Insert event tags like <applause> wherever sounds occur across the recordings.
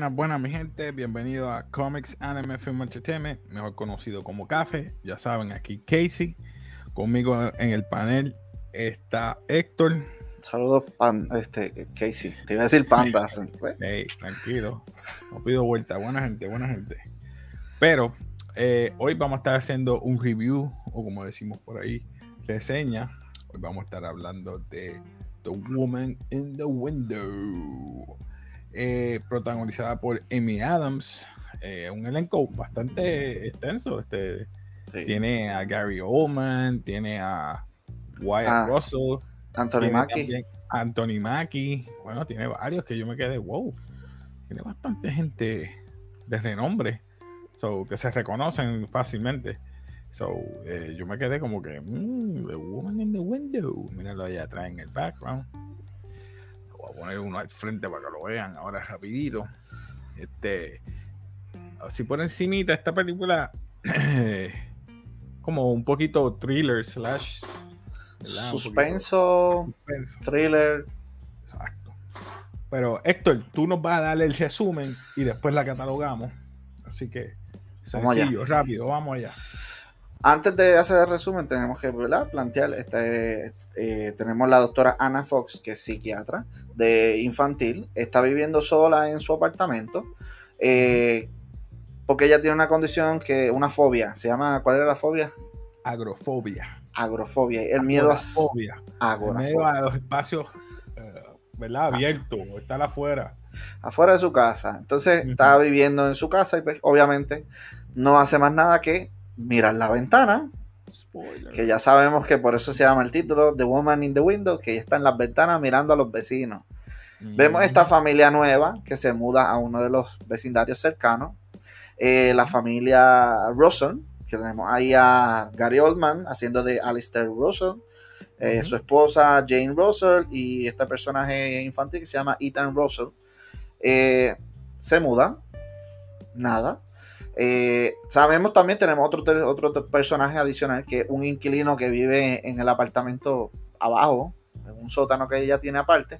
Buenas, buenas, mi gente. Bienvenido a Comics Anime Film Entertainment, mejor conocido como Café. Ya saben, aquí Casey. Conmigo en el panel está Héctor. Saludos, pan, este, Casey. Te iba a decir pandas. Hey, tranquilo. No pido vuelta. Buena gente, buena gente. Pero eh, hoy vamos a estar haciendo un review, o como decimos por ahí, reseña. Hoy vamos a estar hablando de The Woman in the Window. Eh, protagonizada por Amy Adams. Eh, un elenco bastante extenso. Este, Tiene a Gary Oldman, tiene a Wyatt ah, Russell, Anthony Mackie. Anthony Mackie. Bueno, tiene varios que yo me quedé, wow. Tiene bastante gente de renombre. So, que se reconocen fácilmente. So, eh, yo me quedé como que, mmm, The Woman in the Window. Míralo allá atrás en el background voy a poner uno al frente para que lo vean ahora rapidito. Este, así por encimita, esta película <clears throat> como un poquito thriller slash suspenso, thriller. Exacto. Pero Héctor, tú nos vas a dar el resumen y después la catalogamos. Así que sencillo, rápido, vamos allá. Antes de hacer el resumen, tenemos que plantear, este, eh, tenemos la doctora Anna Fox, que es psiquiatra de infantil, está viviendo sola en su apartamento, eh, porque ella tiene una condición que, una fobia, se llama, ¿cuál era la fobia? Agrofobia. Agrofobia, el miedo a, el miedo a los espacios, eh, ¿verdad? Abiertos, estar afuera. Afuera de su casa. Entonces, está viviendo en su casa y pues, obviamente no hace más nada que mirar la ventana. Que ya sabemos que por eso se llama el título The Woman in the Window, que ella está en las ventanas mirando a los vecinos. Vemos esta familia nueva que se muda a uno de los vecindarios cercanos. Eh, la familia Russell, que tenemos ahí a Gary Oldman haciendo de Alistair Russell, eh, su esposa Jane Russell y este personaje infantil que se llama Ethan Russell. Eh, se muda nada. Eh, sabemos también, tenemos otro, otro personaje adicional, que es un inquilino que vive en el apartamento abajo, en un sótano que ella tiene aparte,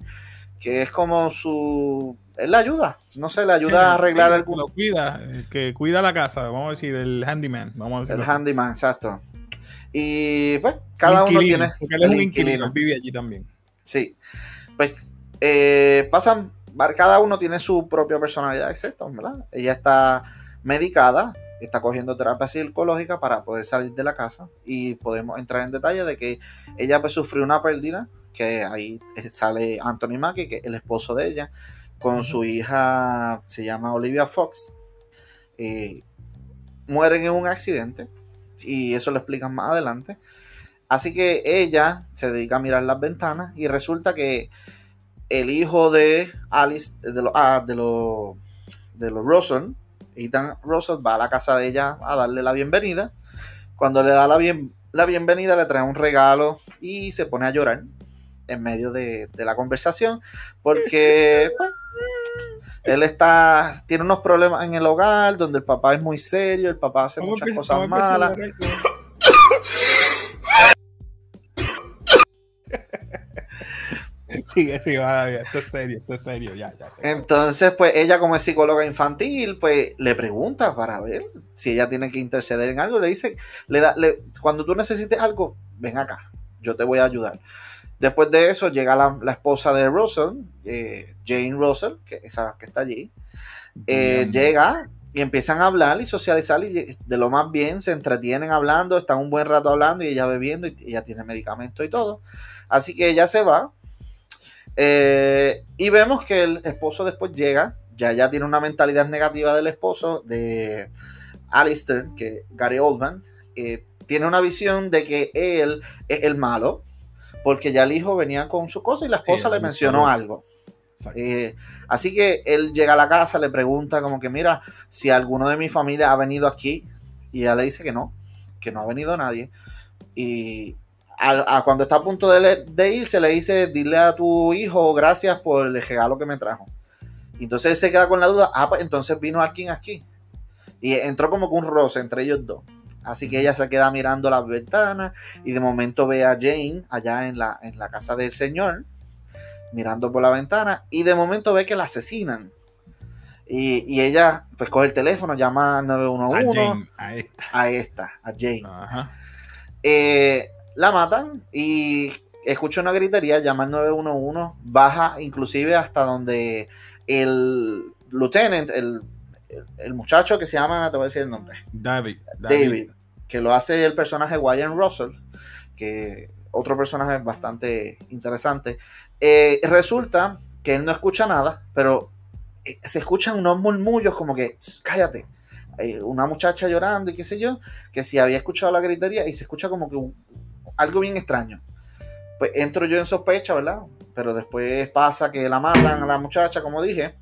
que es como su... Él la ayuda, no sé, le ayuda a arreglar algo. Lo cuida, eh, que cuida la casa, vamos a decir, el handyman. Vamos a el handyman, exacto. Y pues, cada uno tiene... Porque él es un inquilino, vive allí también. Sí. Pues, eh, pasan, cada uno tiene su propia personalidad, exacto, ¿verdad? Ella está medicada, está cogiendo terapia psicológica para poder salir de la casa y podemos entrar en detalle de que ella pues sufrió una pérdida, que ahí sale Anthony Mackie, que es el esposo de ella, con su hija, se llama Olivia Fox, mueren en un accidente y eso lo explican más adelante. Así que ella se dedica a mirar las ventanas y resulta que el hijo de Alice, de los ah, de los de los Rosen, Ethan Russell va a la casa de ella a darle la bienvenida. Cuando le da la, bien, la bienvenida, le trae un regalo y se pone a llorar en medio de, la conversación porque <laughs> pues, él está tiene unos problemas en el hogar donde el papá es muy serio, el papá hace muchas cosas malas. <laughs> Sigue, sigue, esto es serio, esto es serio, ya, ya. Entonces, pues ella como es psicóloga infantil, pues le pregunta para ver si ella tiene que interceder en algo. Le dice, le da, le, cuando tú necesites algo, ven acá, yo te voy a ayudar. Después de eso llega la, esposa de Russell, eh, Jane Russell, que esa que está allí, eh, llega y empiezan a hablar y socializar y de lo más bien se entretienen hablando, están un buen rato hablando y ella bebiendo y ella tiene medicamento y todo. Así que ella se va eh, y vemos que el esposo después llega, ya, ya tiene una mentalidad negativa del esposo de Alistair, que Gary Oldman, eh, tiene una visión de que él es el malo, porque ya el hijo venía con su cosa y la esposa le mencionó algo. Eh, así que él llega a la casa, le pregunta como que, mira, si alguno de mi familia ha venido aquí, y ella le dice que no, que no ha venido nadie. Y a, cuando está a punto de, de, irse, le dice, dile a tu hijo gracias por el regalo que me trajo. Y entonces él se queda con la duda, ah, pues entonces vino alguien aquí. Y entró como con un roce entre ellos dos. Así que ella se queda mirando las ventanas y de momento ve a Jane allá en la, en la casa del señor, mirando por la ventana, y de momento ve que la asesinan. Y, y ella pues coge el teléfono, llama al A 911 Jane, a esta. a esta, a Jane. Ajá. Eh, la matan y escucha una gritería, llama al 911, baja inclusive hasta donde el lieutenant, el, el- el muchacho que se llama, te voy a decir el nombre, David. David, que lo hace el personaje Wyatt Russell, que otro personaje bastante interesante. Eh, resulta que él no escucha nada, pero eh, se escuchan unos murmullos como que, "Shh, cállate, Eh, una muchacha llorando y qué sé yo, que si había escuchado la gritería y se escucha como que un- algo bien extraño. Pues entro yo en sospecha, ¿verdad? Pero después pasa que la matan a la muchacha, como dije,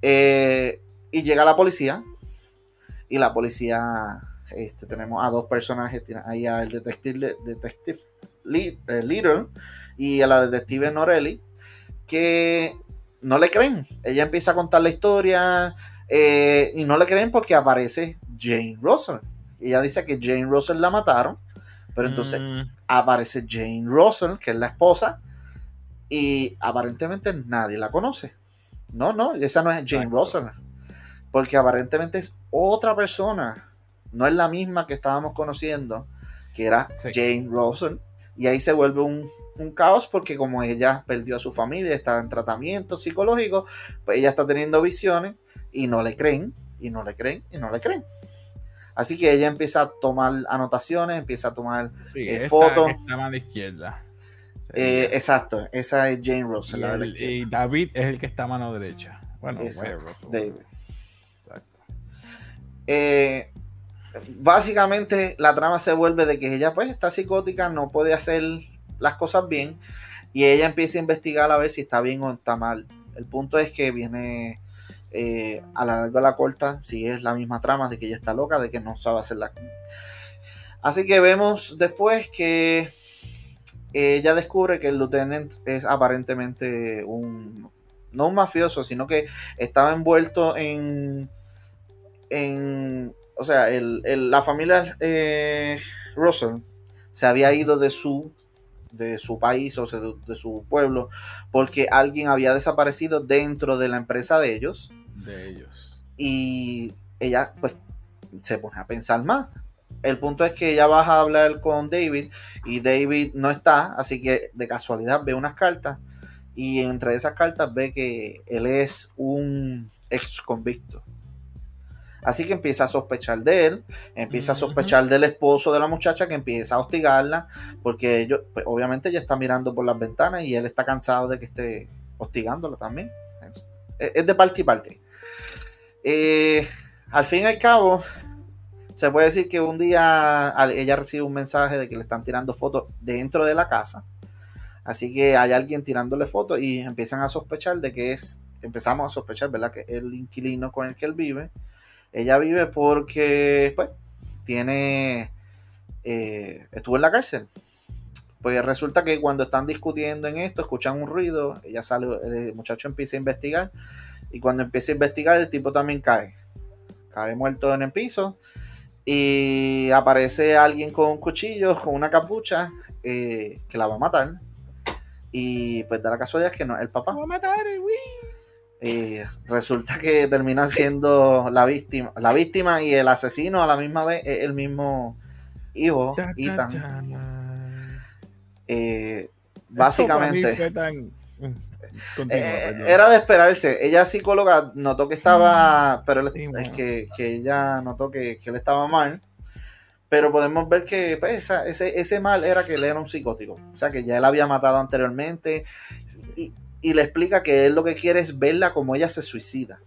eh, y llega la policía, y la policía, este, tenemos a dos personajes, ahí al detective, detective eh, Little y a la detective Norelli, que no le creen. Ella empieza a contar la historia eh, y no le creen porque aparece Jane Russell. Ella dice que Jane Russell la mataron, pero entonces Mm, aparece Jane Russell, que es la esposa, y aparentemente nadie la conoce. No, no, esa no es Jane Exacto. Russell, porque aparentemente es otra persona, no es la misma que estábamos conociendo, que era Sí. Jane Russell, y ahí se vuelve un, un caos porque como ella perdió a su familia, está en tratamiento psicológico, pues ella está teniendo visiones y no le creen, y no le creen, y no le creen. Así que ella empieza a tomar anotaciones, empieza a tomar sí, eh, esta foto. que está a la izquierda. Eh, exacto, esa es Jane y, Russell. la el- y David es el que está a mano derecha. Bueno, Exacto, Russell. David. Exacto. Eh, básicamente la trama se vuelve de que ella pues está psicótica, no puede hacer las cosas bien y ella empieza a investigar a ver si está bien o está mal. El punto es que viene eh, a la larga de la corta, si es la misma trama de que ella está loca, de que no sabe hacerla. Así que vemos después que ella descubre que el lieutenant es aparentemente un no un mafioso, sino que estaba envuelto en en o sea, el, el- la familia eh, Russell se había ido de su de su país o sea, de su pueblo porque alguien había desaparecido dentro de la empresa de ellos De ellos. y ella pues se pone a pensar más. El punto es que ella baja a hablar con David y David no está, así que de casualidad ve unas cartas y entre esas cartas ve que él es un ex convicto. Así que empieza a sospechar de él, empieza a sospechar del esposo de la muchacha que empieza a hostigarla, porque ellos, pues, obviamente ella está mirando por las ventanas y él está cansado de que esté hostigándola también. Es, es de parte y parte. Eh, al fin y al cabo, se puede decir que un día ella recibe un mensaje de que le están tirando fotos dentro de la casa. Así que hay alguien tirándole fotos y empiezan a sospechar de que es, empezamos a sospechar, ¿verdad? Que el inquilino con el que él vive. Ella vive porque, pues, tiene, eh, estuvo en la cárcel. Pues resulta que cuando están discutiendo en esto, escuchan un ruido, ella sale, el muchacho empieza a investigar y cuando empieza a investigar el tipo también cae. Cae muerto en el piso y aparece alguien con un cuchillo, con una capucha, eh, que la va a matar. Y pues da la casualidad que no es el papá. Vamos a matar, eh, resulta que termina siendo la víctima, la víctima y el asesino a la misma vez es el mismo hijo, Ethan. Eh, básicamente Mm, continúa, Eh, era de esperarse. Ella psicóloga notó que estaba, pero él- Sí, es que, que ella notó que, que él estaba mal. Pero podemos ver que pues, esa- ese, ese mal era que él era un psicótico. O sea, que ya él había matado anteriormente. Y, y le explica que él lo que quiere es verla como ella se suicida.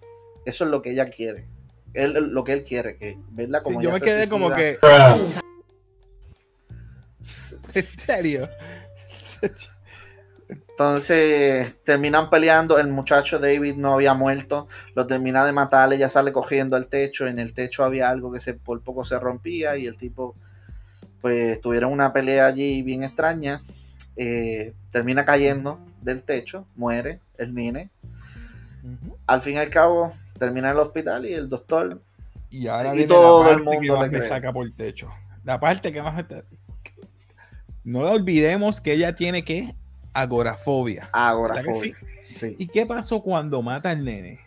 Eso es lo que ella quiere. Él, lo que él quiere, que verla Sí, como yo ella me se quedé suicida. como que. <laughs> ¿En serio? <laughs> Entonces terminan peleando, el muchacho David no había muerto, lo termina de matar, ella sale cogiendo al techo, en el techo había algo que se, por poco se rompía y el tipo pues tuvieron una pelea allí bien extraña, eh, termina cayendo del techo, muere el nene, al fin y al cabo termina en el hospital y el doctor Y ahora Y viene todo la el parte mundo le cree. saca por el techo. La parte que más No olvidemos que ella tiene que agorafobia. ¿Verdad que agorafobia. Sí. ¿Y qué pasó cuando mata al nene?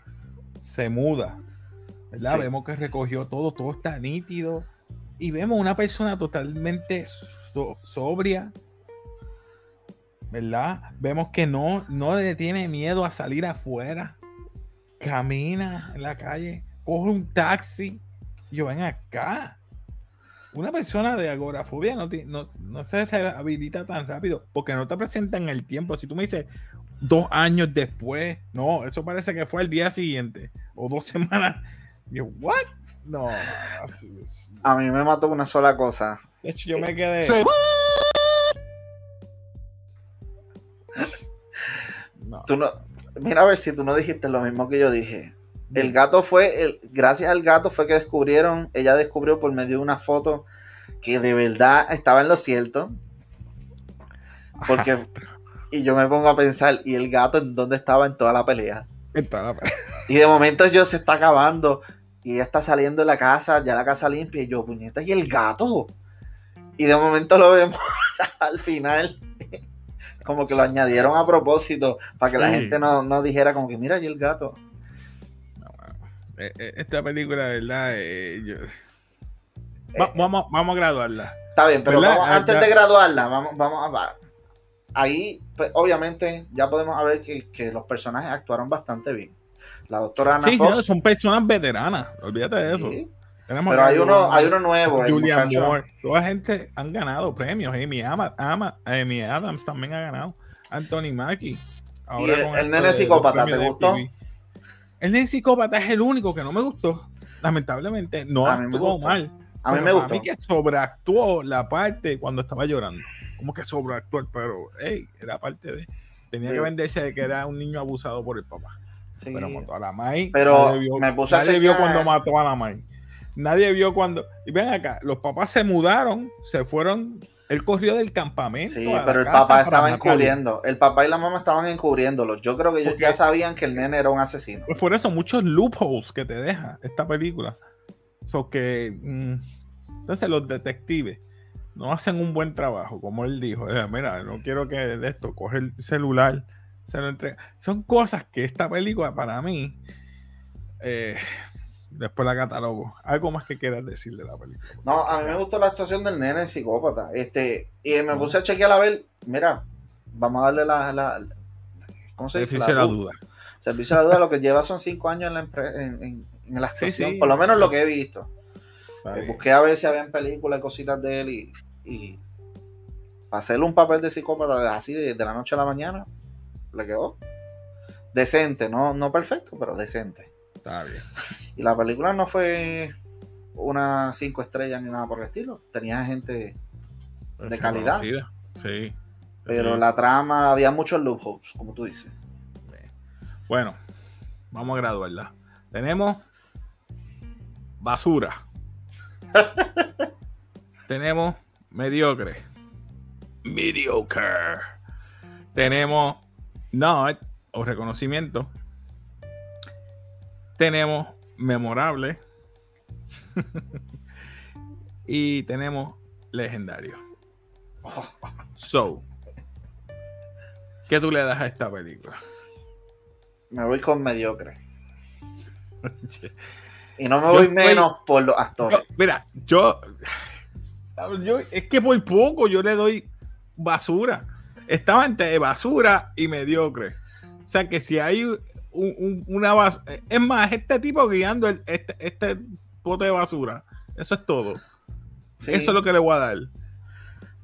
se muda, ¿verdad? Sí. Vemos que recogió todo, todo está nítido. Y vemos una persona totalmente so- sobria, ¿verdad? Vemos que no, no le tiene miedo a salir afuera. Camina en la calle, coge un taxi. y Yo ven acá. Una persona de agorafobia no, no, no se rehabilita tan rápido porque no te presenta en el tiempo. Si tú me dices dos años después, no, eso parece que fue el día siguiente o dos <laughs> semanas. Yo, ¿what? No. A mí me mató una sola cosa. de hecho, yo me quedé. Sí. No. Tú no, mira a ver si tú no dijiste lo mismo que yo dije. El gato fue, el, gracias al gato fue que descubrieron, ella descubrió por medio de una foto que de verdad estaba en lo cierto. Porque, y yo me pongo a pensar, ¿y el gato en dónde estaba en toda la pelea? Está la- Y de momento yo se está acabando y ella está saliendo de la casa, ya la casa limpia, y yo, puñeta, ¿y el gato? Y de momento lo vemos <laughs> al final, como que lo añadieron a propósito, para que la Sí. gente no, no dijera como que, mira, ¿y el gato? Eh, eh, Esta película, de verdad, eh, yo- Va- vamos, vamos a graduarla. Está bien, pero vamos- antes ya. de graduarla, vamos, vamos a... va- Ahí, pues, obviamente, ya podemos ver que, que los personajes actuaron bastante bien. La doctora Ana Sí, sí, Fox... no, son personas veteranas. Olvídate de eso. sí, pero hay uno, hay uno nuevo, el Julian muchacho... Moore. Toda gente han ganado premios. Amy, Ama- Ama- Amy Adams también ha ganado. Anthony Mackie. Y el- el nene psicópata, ¿te gustó? MTV. El nene psicópata es el único que no me gustó. Lamentablemente, no A actuó mal. A mí me gustó. A mí que sobreactuó la parte cuando estaba llorando. Como que sobreactuó, pero hey, era parte de. Tenía Sí. que venderse de que era un niño abusado por el papá. Sí. Pero mató a la Mai. Pero nadie vio, me puse a nadie vio cuando mató a la Mai. Nadie vio cuando. Y ven acá, los papás se mudaron, se fueron. Él corrió del campamento. Sí, a pero el papá estaba encubriendo. El papá y la mamá estaban encubriéndolo. Yo creo que ellos Porque- ya sabían que el nene era un asesino. Pues por eso, muchos loopholes que te deja esta película. So que. mm, entonces, los detectives no hacen un buen trabajo, como él dijo. Mira, no quiero que de esto, coge el celular, se lo entrega. Son cosas que esta película, para mí, eh, después la catalogo. Algo más que quieras decir de la película. No, a mí me gustó la actuación del nene en psicópata. Este, y me puse a chequear a ver, mira, vamos a darle la, la- ¿cómo se dice? Servicio la du- duda. Servicio a la duda, lo que lleva son cinco años en la, en, en- en la actuación, sí. por lo menos lo que he visto. Eh, busqué a ver si habían películas y cositas de él y, y para hacerle un papel de psicópata así de, de la noche a la mañana, le quedó decente, no, no perfecto, pero decente. Está bien. Y la película no fue una cinco estrellas ni nada por el estilo. Tenía gente, De calidad. Sí. pero Sí. la trama había muchos loopholes, como tú dices. Bueno, vamos a graduarla. Tenemos basura. <laughs> Tenemos mediocre. Mediocre. Tenemos nod o reconocimiento. Tenemos memorable. <laughs> y tenemos legendario. So, ¿qué tú le das a esta película? Me voy con mediocre. <laughs> Y no me Yo voy menos por los actores. Mira, yo, yo- es que por poco yo le doy basura. Estaba entre basura y mediocre. O sea que si hay un- un- una basura, es más, este tipo guiando el- este, este bote de basura. Eso es todo. Sí. Eso es lo que le voy a dar.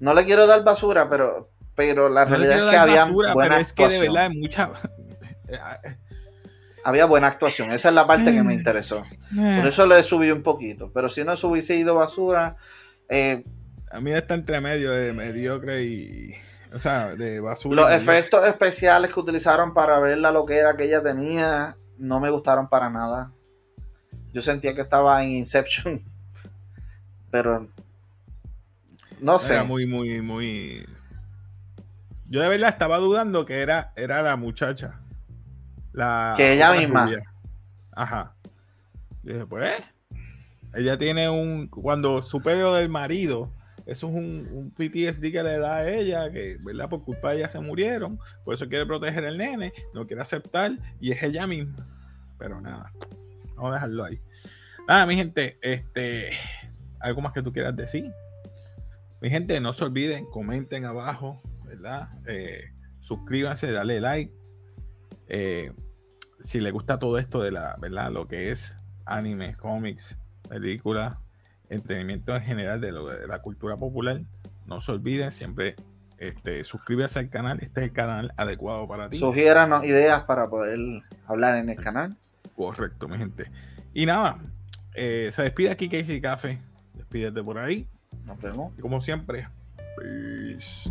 No le quiero dar basura, pero, pero la No realidad es que había basura, buena pero es que de actuación. verdad mucha. Había buena actuación. Esa es la parte que Mm. me interesó. Por eso le subí un poquito. Pero si no hubiese ido basura, eh, A mí está entre medio de mediocre y. O sea, de basura. los efectos especiales que utilizaron para ver la loquera que ella tenía no me gustaron para nada. Yo sentía que estaba en Inception. <laughs> Pero no sé. Era muy, muy, muy. Yo de verdad estaba dudando que era, era la muchacha. La Que ella misma. rubia. Ajá. Y dije, pues. Ella tiene un. Cuando supe lo del marido, eso es un, PTSD que le da a ella, que, ¿verdad? Por culpa de ella se murieron. Por eso quiere proteger al nene, no quiere aceptar, y es ella misma. Pero nada, vamos a dejarlo ahí. Nada, mi gente, este, algo más que tú quieras decir. Mi gente, no se olviden, comenten abajo, ¿verdad? Eh, suscríbanse, dale like. Eh, si les gusta todo esto de la, ¿verdad? Lo que es anime, cómics, películas, entretenimiento en general de, lo, de la cultura popular, no se olviden siempre este, suscríbase al canal. Este es el canal adecuado para ti. Sugiéranos ideas para poder hablar en el canal. Correcto, mi gente. Y nada, eh, se despide aquí Casey Café. Despídete por ahí. Nos vemos. Y como siempre, peace.